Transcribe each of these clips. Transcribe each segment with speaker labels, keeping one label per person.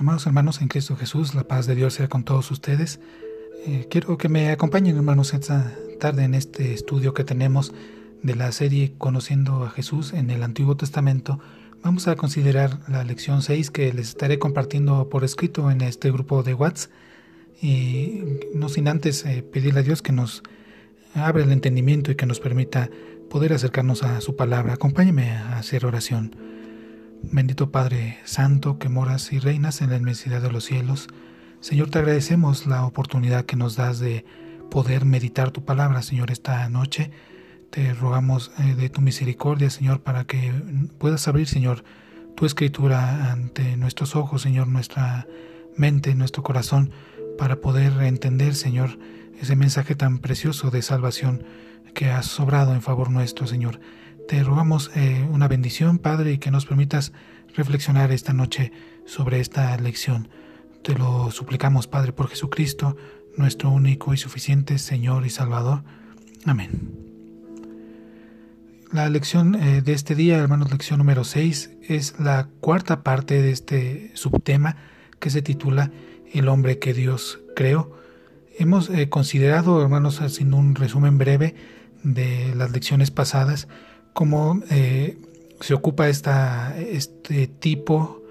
Speaker 1: Amados hermanos en Cristo Jesús, la paz de Dios sea con todos ustedes. Eh, quiero que me acompañen hermanos esta tarde en este estudio que tenemos de la serie Conociendo a Jesús en el Antiguo Testamento. Vamos a considerar la lección 6 que les estaré compartiendo por escrito en este grupo de WhatsApp. Y no sin antes eh, pedirle a Dios que nos abra el entendimiento y que nos permita poder acercarnos a su palabra. Acompáñeme a hacer oración. Bendito Padre Santo que moras y reinas en la inmensidad de los cielos, Señor, te agradecemos la oportunidad que nos das de poder meditar tu palabra, Señor, esta noche. Te rogamos eh, de tu misericordia, Señor, para que puedas abrir, Señor, tu escritura ante nuestros ojos, Señor, nuestra mente, nuestro corazón, para poder entender, Señor, ese mensaje tan precioso de salvación que has sobrado en favor nuestro, Señor. Te rogamos eh, una bendición, Padre, y que nos permitas reflexionar esta noche sobre esta lección. Te lo suplicamos, Padre, por Jesucristo, nuestro único y suficiente Señor y Salvador. Amén. La lección eh, de este día, hermanos, lección número 6, es la cuarta parte de este subtema que se titula El hombre que Dios creó. Hemos eh, considerado, hermanos, haciendo un resumen breve de las lecciones pasadas, cómo eh, se ocupa este tipo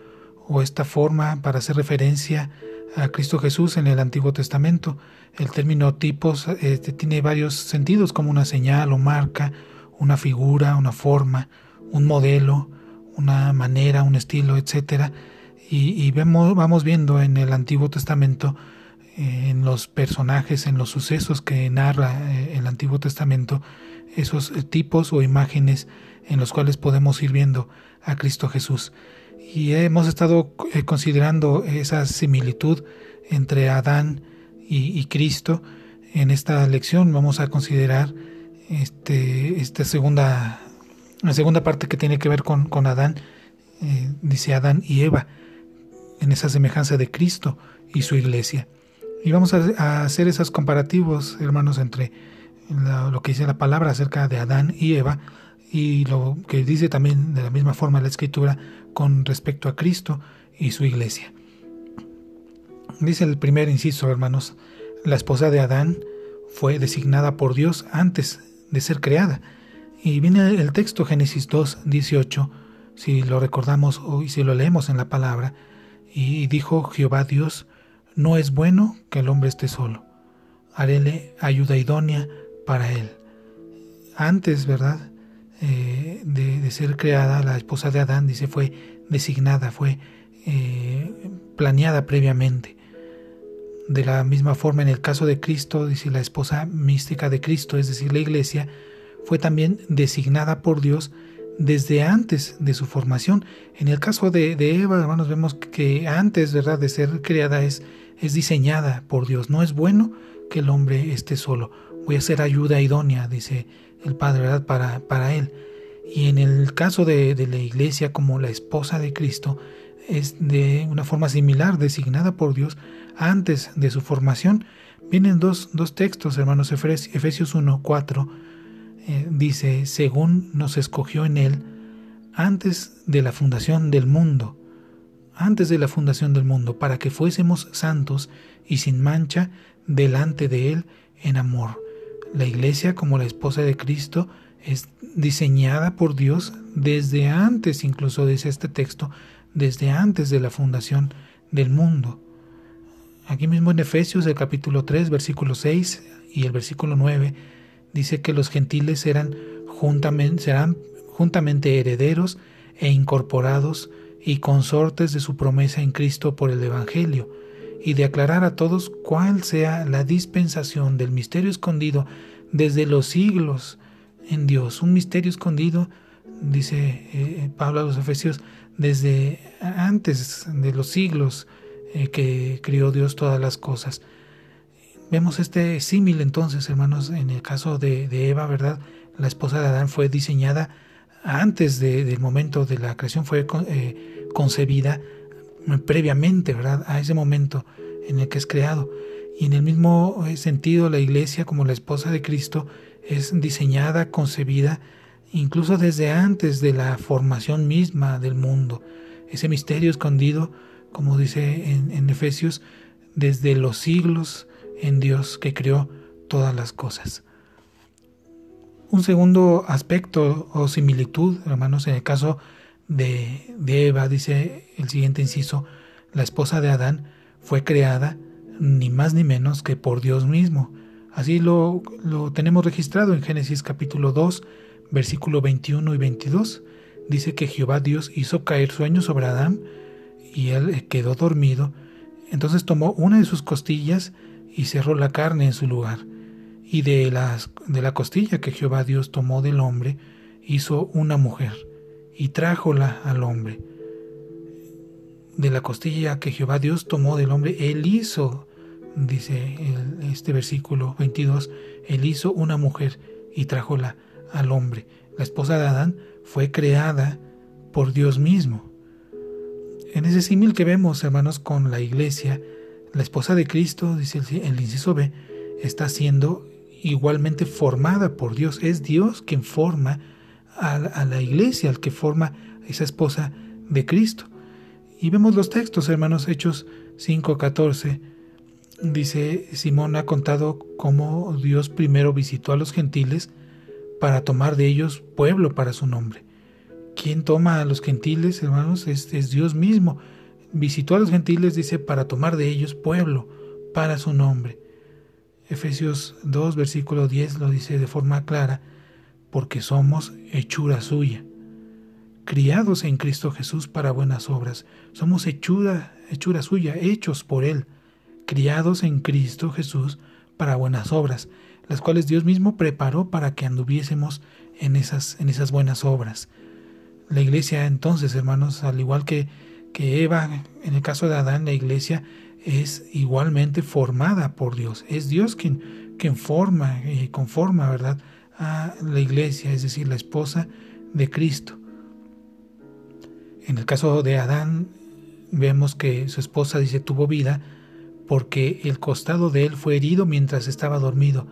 Speaker 1: o esta forma para hacer referencia a Cristo Jesús en el Antiguo Testamento. El término tipos este, tiene varios sentidos, como una señal o marca, una figura, una forma, un modelo, una manera, un estilo, etc. Y, vemos, vamos viendo en el Antiguo Testamento, eh, en los personajes, en los sucesos que narra eh, el Antiguo Testamento, esos tipos o imágenes en los cuales podemos ir viendo a Cristo Jesús. Y hemos estado eh, considerando esa similitud entre Adán y, Cristo. En esta lección vamos a considerar este, esta segunda, la segunda parte que tiene que ver con, con Adán, eh, dice Adán y Eva, en esa semejanza de Cristo y su iglesia. Y vamos a hacer esos comparativos, hermanos, entre lo que dice la palabra acerca de Adán y Eva y lo que dice también de la misma forma la escritura con respecto a Cristo y su iglesia. Dice el primer inciso, hermanos, la esposa de Adán fue designada por Dios antes de ser creada. Y viene el texto Génesis 2, 18, si lo recordamos y si lo leemos en la palabra, y dijo Jehová Dios, no es bueno que el hombre esté solo. Haréle ayuda idónea para él. Antes, ¿verdad? Eh, de, ser creada, la esposa de Adán, dice, fue designada, fue eh, planeada previamente. De la misma forma, en el caso de Cristo, dice la esposa mística de Cristo, es decir, la iglesia, fue también designada por Dios desde antes de su formación. En el caso de, Eva, hermanos, vemos que antes, ¿verdad?, de ser creada es, es diseñada por Dios. No es bueno que el hombre esté solo voy a ser ayuda idónea, dice el Padre, ¿verdad? Para, para él. Y en el caso de, la iglesia como la esposa de Cristo, es de una forma similar, designada por Dios antes de su formación. Vienen dos, dos textos, hermanos, Efesios 1, 4, eh, dice, según nos escogió en él antes de la fundación del mundo, antes de la fundación del mundo, para que fuésemos santos y sin mancha delante de él en amor la iglesia como la esposa de Cristo es diseñada por Dios desde antes, incluso dice este texto, desde antes de la fundación del mundo. Aquí mismo en Efesios, el capítulo 3, versículo 6 y el versículo 9, dice que los gentiles juntamente, serán juntamente herederos e incorporados y consortes de su promesa en Cristo por el Evangelio y de aclarar a todos cuál sea la dispensación del misterio escondido desde los siglos en Dios. Un misterio escondido, dice eh, Pablo a los Efesios, desde antes de los siglos eh, que crió Dios todas las cosas. Vemos este símil entonces, hermanos, en el caso de, Eva, ¿verdad? La esposa de Adán fue diseñada antes del momento de la creación, fue eh, concebida previamente, ¿verdad? A ese momento en el que es creado. Y en el mismo eh, sentido, la iglesia, como la esposa de Cristo, es diseñada, concebida, incluso desde antes de la formación misma del mundo. Ese misterio escondido como dice en, Efesios, desde los siglos en Dios que creó todas las cosas. Un segundo aspecto o similitud, hermanos, en el caso de, de, Eva, dice el siguiente inciso, la esposa de Adán fue creada ni más ni menos que por Dios mismo. Así lo, lo tenemos registrado en Génesis capítulo 2, versículo 21 y 22. Dice que Jehová Dios hizo caer sueño sobre Adán y él quedó dormido. Entonces tomó una de sus costillas y cerró la carne en su lugar. Y de, de la costilla que Jehová Dios tomó del hombre, hizo una mujer y trájola al hombre. De la costilla que Jehová Dios tomó del hombre, él hizo, dice este versículo 22, él hizo una mujer y trájola al hombre. La esposa de Adán fue creada por Dios mismo. En ese símil que vemos, hermanos, con la iglesia, la esposa de Cristo, dice el, inciso B, está siendo igualmente formada por Dios. Es Dios quien forma a, la iglesia, al que forma esa esposa de Cristo. Y vemos los textos, hermanos, Hechos 5:14. Dice, Simón ha contado cómo Dios primero visitó a los gentiles para tomar de ellos pueblo para su nombre. ¿Quién toma a los gentiles, hermanos? Es, es Dios mismo visitó a los gentiles, dice, para tomar de ellos pueblo para su nombre. Efesios 2, versículo 10 lo dice de forma clara, porque somos hechura suya, criados en Cristo Jesús para buenas obras. Somos hechura, hechura suya, hechos por Él, criados en Cristo Jesús para buenas obras, las cuales Dios mismo preparó para que anduviésemos en esas, en esas buenas obras. La iglesia entonces, hermanos, al igual que que Eva, en el caso de Adán, la iglesia es igualmente formada por Dios. Es Dios quien, quien forma y conforma, ¿verdad?, a la iglesia, es decir, la esposa de Cristo. En el caso de Adán, vemos que su esposa dice tuvo vida porque el costado de él fue herido mientras estaba dormido.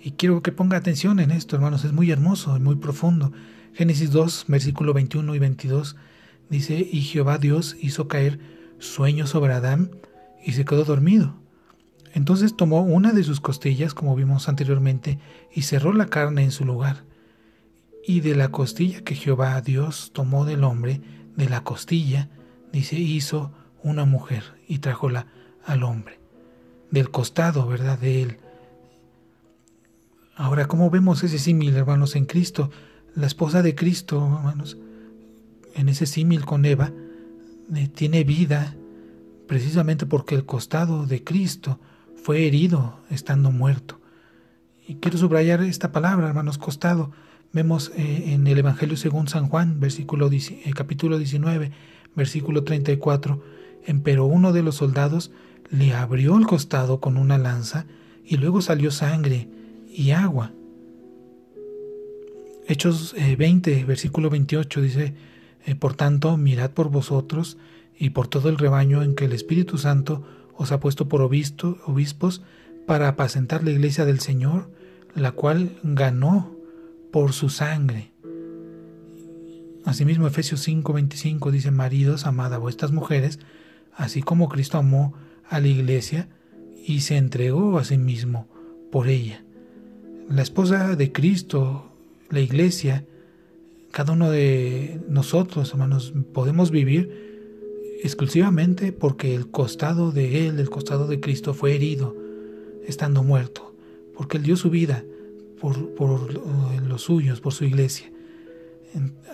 Speaker 1: Y quiero que ponga atención en esto, hermanos, es muy hermoso y muy profundo. Génesis 2, versículo 21 y 22 Dice, y Jehová Dios hizo caer sueño sobre Adán y se quedó dormido. Entonces tomó una de sus costillas, como vimos anteriormente, y cerró la carne en su lugar. Y de la costilla que Jehová Dios tomó del hombre, de la costilla, dice, hizo una mujer y trájola al hombre. Del costado, ¿verdad? De él. Ahora, ¿cómo vemos ese símil, hermanos, en Cristo? La esposa de Cristo, hermanos, en ese símil con Eva, eh, tiene vida precisamente porque el costado de Cristo fue herido estando muerto. Y quiero subrayar esta palabra, hermanos, costado. Vemos eh, en el Evangelio según San Juan, versículo, eh, capítulo 19, versículo 34, pero uno de los soldados le abrió el costado con una lanza y luego salió sangre y agua. Hechos 20, versículo 28 dice, eh, por tanto, mirad por vosotros y por todo el rebaño en que el Espíritu Santo os ha puesto por obispos para apacentar la iglesia del Señor, la cual ganó por su sangre. Asimismo, Efesios 5:25 dice, Maridos, amad a vuestras mujeres, así como Cristo amó a la iglesia y se entregó a sí mismo por ella. La esposa de Cristo, la iglesia, cada uno de nosotros, hermanos, podemos vivir exclusivamente porque el costado de Él, el costado de Cristo fue herido, estando muerto, porque Él dio su vida por, los suyos, por su iglesia.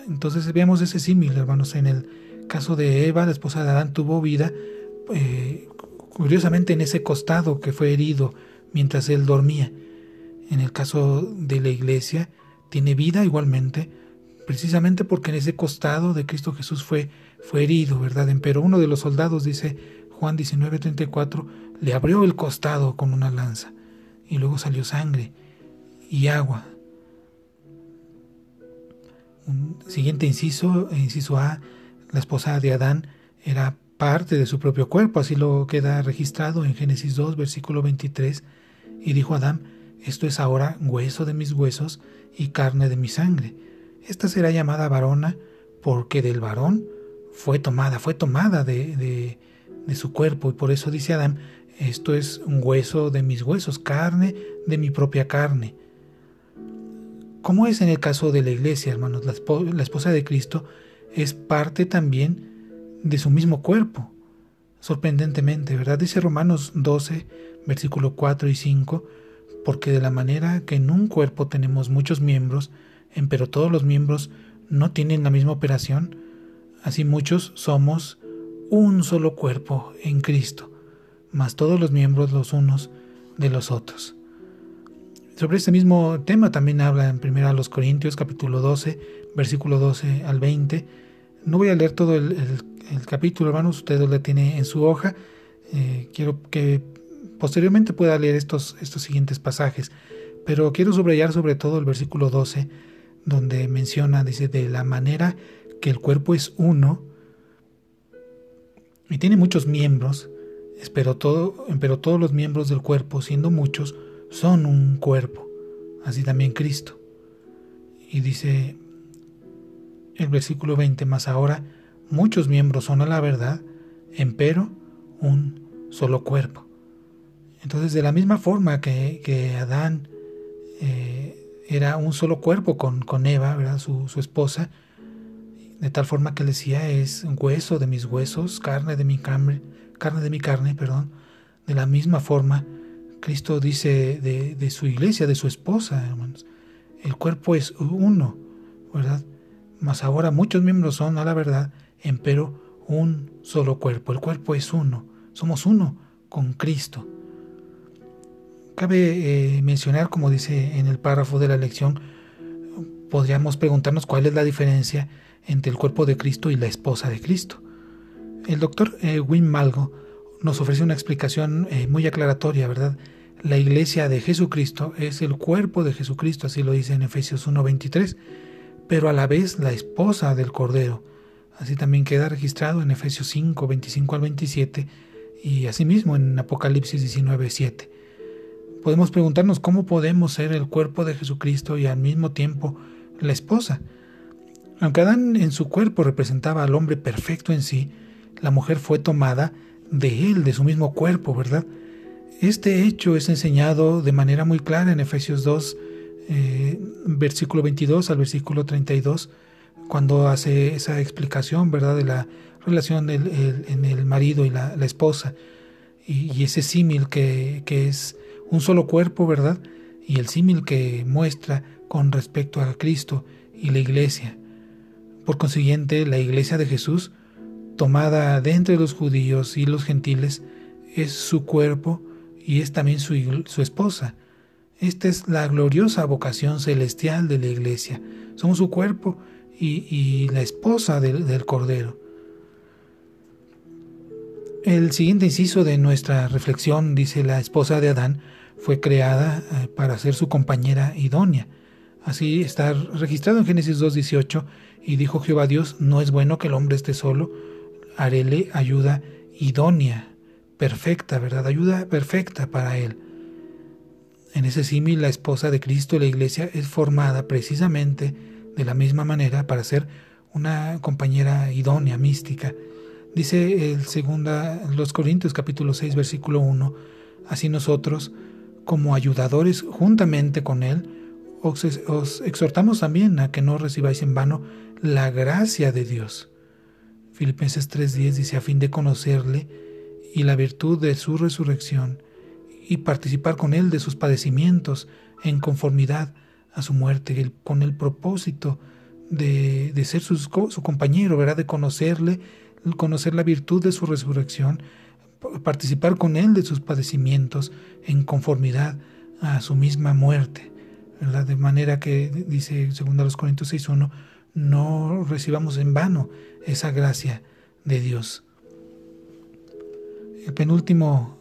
Speaker 1: Entonces veamos ese símil, hermanos, en el caso de Eva, la esposa de Adán, tuvo vida, eh, curiosamente en ese costado que fue herido mientras él dormía. En el caso de la iglesia, tiene vida igualmente, precisamente porque en ese costado de Cristo Jesús fue, fue herido, ¿verdad? Pero uno de los soldados, dice Juan 19:34, le abrió el costado con una lanza y luego salió sangre y agua. Un siguiente inciso, inciso A, la esposa de Adán era parte de su propio cuerpo, así lo queda registrado en Génesis 2, versículo 23, y dijo Adán, esto es ahora hueso de mis huesos y carne de mi sangre. Esta será llamada varona porque del varón fue tomada, fue tomada de, su cuerpo. Y por eso dice Adán, esto es un hueso de mis huesos, carne de mi propia carne. ¿Cómo es en el caso de la iglesia, hermanos? La, esposa de Cristo es parte también de su mismo cuerpo. Sorprendentemente, ¿verdad? Dice Romanos 12, versículo 4 y 5, porque de la manera que en un cuerpo tenemos muchos miembros, pero todos los miembros no tienen la misma operación, así muchos somos un solo cuerpo en Cristo, más todos los miembros los unos de los otros. Sobre este mismo tema también habla en 1 Corintios capítulo 12, versículo 12 al 20. No voy a leer todo el, capítulo, hermanos, usted lo tiene en su hoja. Eh, quiero que posteriormente pueda leer estos, estos siguientes pasajes, pero quiero subrayar sobre todo el versículo 12, donde menciona, dice, de la manera que el cuerpo es uno y tiene muchos miembros, pero, pero todos los miembros del cuerpo, siendo muchos, son un cuerpo, así también Cristo. Y dice el versículo 20, más ahora muchos miembros son a la verdad, empero un solo cuerpo. Entonces, de la misma forma que, Adán eh, era un solo cuerpo con, con Eva, ¿verdad? Su, esposa, de tal forma que decía es hueso de mis huesos, carne de mi carne, carne de mi carne, perdón. De la misma forma, Cristo dice de, de su iglesia, de su esposa, hermanos, el cuerpo es uno, ¿verdad? Mas ahora muchos miembros son, a la verdad, empero un solo cuerpo. El cuerpo es uno, somos uno con Cristo. Cabe eh, mencionar, como dice en el párrafo de la lección, podríamos preguntarnos cuál es la diferencia entre el cuerpo de Cristo y la esposa de Cristo. El doctor eh, Wim Malgo nos ofrece una explicación eh, muy aclaratoria, ¿verdad? La iglesia de Jesucristo es el cuerpo de Jesucristo, así lo dice en Efesios 1.23, pero a la vez la esposa del Cordero. Así también queda registrado en Efesios 5, 25 al 27 y asimismo en Apocalipsis 19.7 podemos preguntarnos cómo podemos ser el cuerpo de Jesucristo y al mismo tiempo la esposa. Aunque Adán en su cuerpo representaba al hombre perfecto en sí, la mujer fue tomada de él, de su mismo cuerpo, ¿verdad? Este hecho es enseñado de manera muy clara en Efesios 2, eh, versículo 22 al versículo 32, cuando hace esa explicación, ¿verdad?, de la relación en el marido y la, esposa, y, ese símil que, que es un solo cuerpo, ¿verdad? Y el símil que muestra con respecto a Cristo y la iglesia. Por consiguiente, la iglesia de Jesús, tomada de entre los judíos y los gentiles, es su cuerpo y es también su, esposa. Esta es la gloriosa vocación celestial de la iglesia. Somos su cuerpo y, la esposa del Cordero. El siguiente inciso de nuestra reflexión dice la esposa de Adán fue creada eh, para ser su compañera idónea. Así está registrado en Génesis 2.18 y dijo Jehová Dios, no es bueno que el hombre esté solo, haréle ayuda idónea, perfecta, ¿verdad? Ayuda perfecta para él. En ese símil, la esposa de Cristo, la iglesia, es formada precisamente de la misma manera para ser una compañera idónea, mística. Dice el segunda, los Corintios capítulo 6, versículo 1, así nosotros, como ayudadores juntamente con Él, os, exhortamos también a que no recibáis en vano la gracia de Dios. Filipenses 3:10 dice, a fin de conocerle y la virtud de su resurrección y participar con Él de sus padecimientos en conformidad a su muerte, con el propósito de, ser su, su compañero, ¿verdad? de conocerle, conocer la virtud de su resurrección participar con Él de sus padecimientos en conformidad a su misma muerte. De manera que, dice 2 Corintios 6.1, no recibamos en vano esa gracia de Dios. El penúltimo,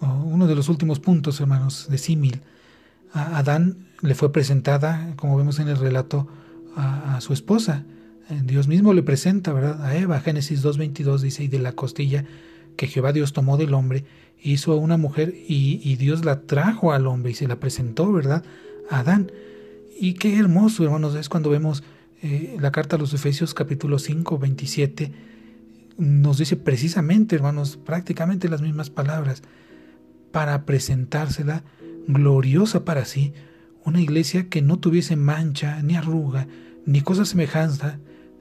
Speaker 1: uno de los últimos puntos, hermanos, de símil, a Adán le fue presentada, como vemos en el relato, a su esposa. Dios mismo le presenta, ¿verdad? A Eva, Génesis 2.22 dice, y de la costilla que Jehová Dios tomó del hombre, hizo a una mujer y, Dios la trajo al hombre y se la presentó, ¿verdad? A Adán. Y qué hermoso, hermanos, es cuando vemos eh, la carta a los Efesios capítulo 5, 27, nos dice precisamente, hermanos, prácticamente las mismas palabras, para presentársela gloriosa para sí, una iglesia que no tuviese mancha, ni arruga, ni cosa semejante,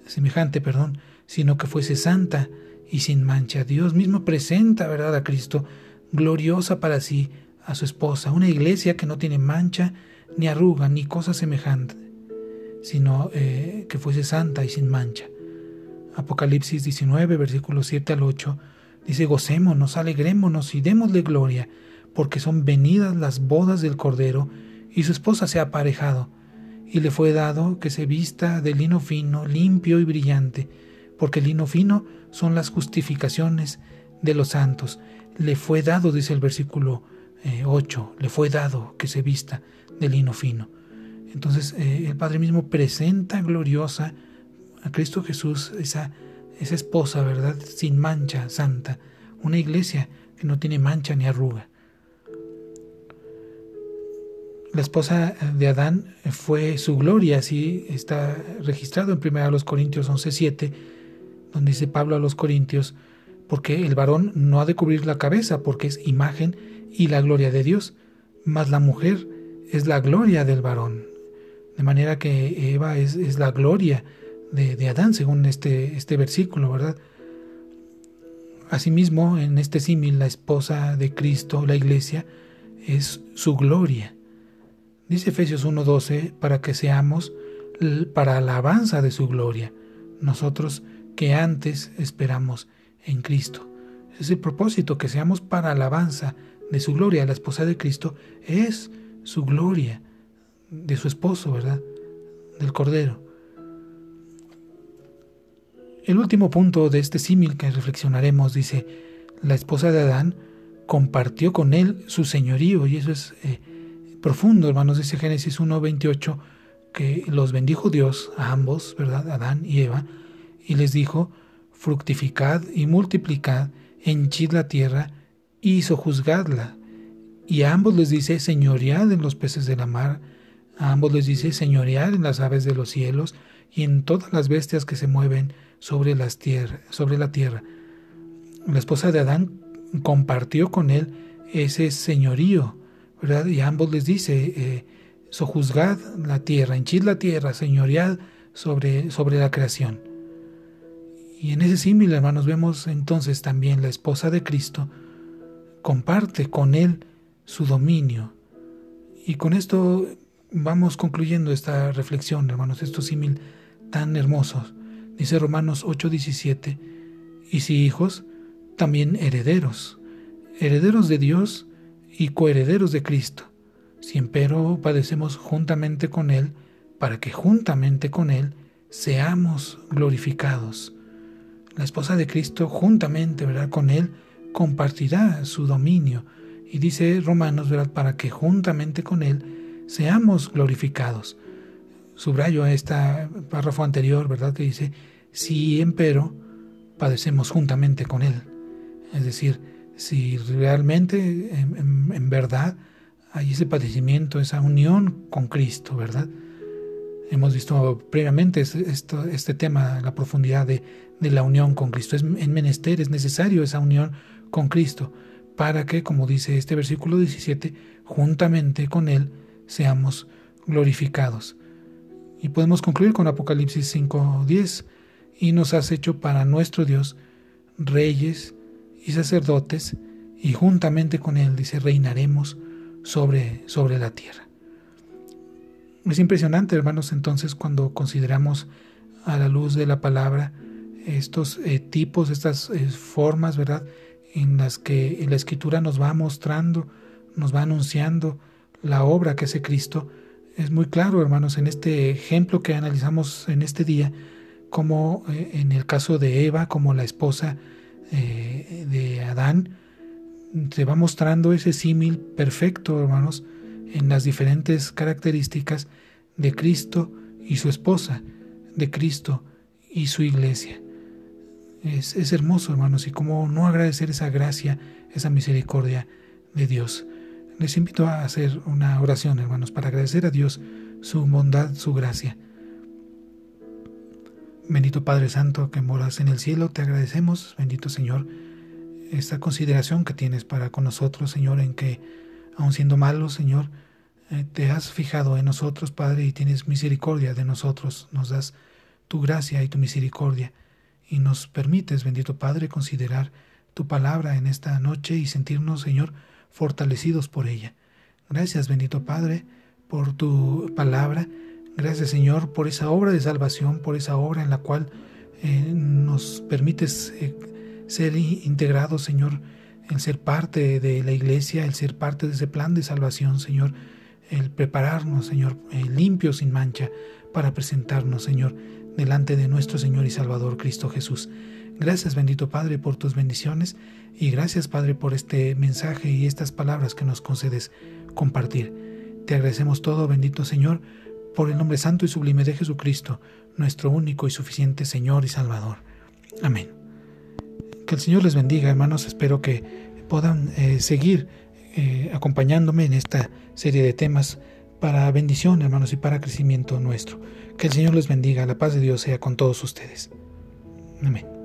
Speaker 1: semejante, perdón, sino que fuese santa y sin mancha. Dios mismo presenta, ¿verdad?, a Cristo gloriosa para sí, a su esposa, una iglesia que no tiene mancha, ni arruga, ni cosa semejante, sino eh, que fuese santa y sin mancha. Apocalipsis 19, versículos 7 al 8, dice, gocémonos, alegrémonos y démosle gloria, porque son venidas las bodas del Cordero, y su esposa se ha aparejado, y le fue dado que se vista de lino fino, limpio y brillante, porque el lino fino son las justificaciones de los santos. Le fue dado, dice el versículo 8, eh, le fue dado que se vista de lino fino. Entonces eh, el Padre mismo presenta gloriosa a Cristo Jesús, esa, esa esposa, ¿verdad? Sin mancha, santa, una iglesia que no tiene mancha ni arruga. La esposa de Adán fue su gloria, así está registrado en 1 Corintios 11:7, donde dice Pablo a los Corintios, porque el varón no ha de cubrir la cabeza, porque es imagen y la gloria de Dios, mas la mujer es la gloria del varón. De manera que Eva es, la gloria de, de, Adán, según este, este versículo, ¿verdad? Asimismo, en este símil, la esposa de Cristo, la iglesia, es su gloria. Dice Efesios 1:12, para que seamos para alabanza de su gloria, nosotros que antes esperamos en Cristo. Es el propósito, que seamos para alabanza de su gloria. La esposa de Cristo es su gloria, de su esposo, ¿verdad? Del Cordero. El último punto de este símil que reflexionaremos dice, la esposa de Adán compartió con él su señorío, y eso es eh, profundo, hermanos, dice Génesis 1.28, que los bendijo Dios a ambos, ¿verdad? Adán y Eva, y les dijo, fructificad y multiplicad, henchid la tierra y sojuzgadla. Y a ambos les dice, señoread en los peces de la mar, a ambos les dice, señoread en las aves de los cielos y en todas las bestias que se mueven sobre, sobre la tierra. La esposa de Adán compartió con él ese señorío, Y ambos les dice, eh, sojuzgad la tierra, henchid la tierra, señoread sobre, sobre la creación. Y en ese símil, hermanos, vemos entonces también la esposa de Cristo comparte con él su dominio. Y con esto vamos concluyendo esta reflexión, hermanos, estos símil tan hermosos. Dice Romanos 8:17, y si hijos, también herederos, herederos de Dios y coherederos de Cristo, si empero padecemos juntamente con Él, para que juntamente con Él seamos glorificados. La esposa de Cristo juntamente, ¿verdad? Con Él compartirá su dominio. Y dice Romanos, ¿verdad? Para que juntamente con Él seamos glorificados. Subrayo este párrafo anterior, ¿verdad? Que dice, si empero padecemos juntamente con Él. Es decir, si realmente, en, verdad, hay ese padecimiento, esa unión con Cristo, ¿verdad? Hemos visto previamente este, tema, la profundidad de, la unión con Cristo. Es en menester, es necesario esa unión con Cristo para que, como dice este versículo 17, juntamente con Él seamos glorificados. Y podemos concluir con Apocalipsis 5.10, y nos has hecho para nuestro Dios reyes y sacerdotes, y juntamente con Él, dice, reinaremos sobre, sobre la tierra. Es impresionante, hermanos, entonces cuando consideramos a la luz de la palabra estos eh, tipos, estas eh, formas, ¿verdad? En las que la escritura nos va mostrando, nos va anunciando la obra que hace Cristo. Es muy claro, hermanos, en este ejemplo que analizamos en este día, como eh, en el caso de Eva, como la esposa eh, de Adán, se va mostrando ese símil perfecto, hermanos, en las diferentes características de Cristo y su esposa, de Cristo y su iglesia. Es, es hermoso, hermanos, y cómo no agradecer esa gracia, esa misericordia de Dios. Les invito a hacer una oración, hermanos, para agradecer a Dios su bondad, su gracia. Bendito Padre Santo que moras en el cielo, te agradecemos, bendito Señor, esta consideración que tienes para con nosotros, Señor, en que, aun siendo malos, Señor, eh, te has fijado en nosotros, Padre, y tienes misericordia de nosotros, nos das tu gracia y tu misericordia, y nos permites, bendito Padre, considerar tu palabra en esta noche y sentirnos, Señor, fortalecidos por ella. Gracias, bendito Padre, por tu palabra. Gracias, Señor, por esa obra de salvación, por esa obra en la cual eh, nos permites eh, ser integrados, Señor, el ser parte de la iglesia, el ser parte de ese plan de salvación, Señor, el prepararnos, Señor, eh, limpios sin mancha, para presentarnos, Señor, delante de nuestro Señor y Salvador Cristo Jesús. Gracias, bendito Padre, por tus bendiciones y gracias, Padre, por este mensaje y estas palabras que nos concedes compartir. Te agradecemos todo, bendito Señor, por el nombre santo y sublime de Jesucristo, nuestro único y suficiente Señor y Salvador. Amén. Que el Señor les bendiga, hermanos. Espero que puedan eh, seguir eh, acompañándome en esta serie de temas para bendición, hermanos, y para crecimiento nuestro. Que el Señor les bendiga. La paz de Dios sea con todos ustedes. Amén.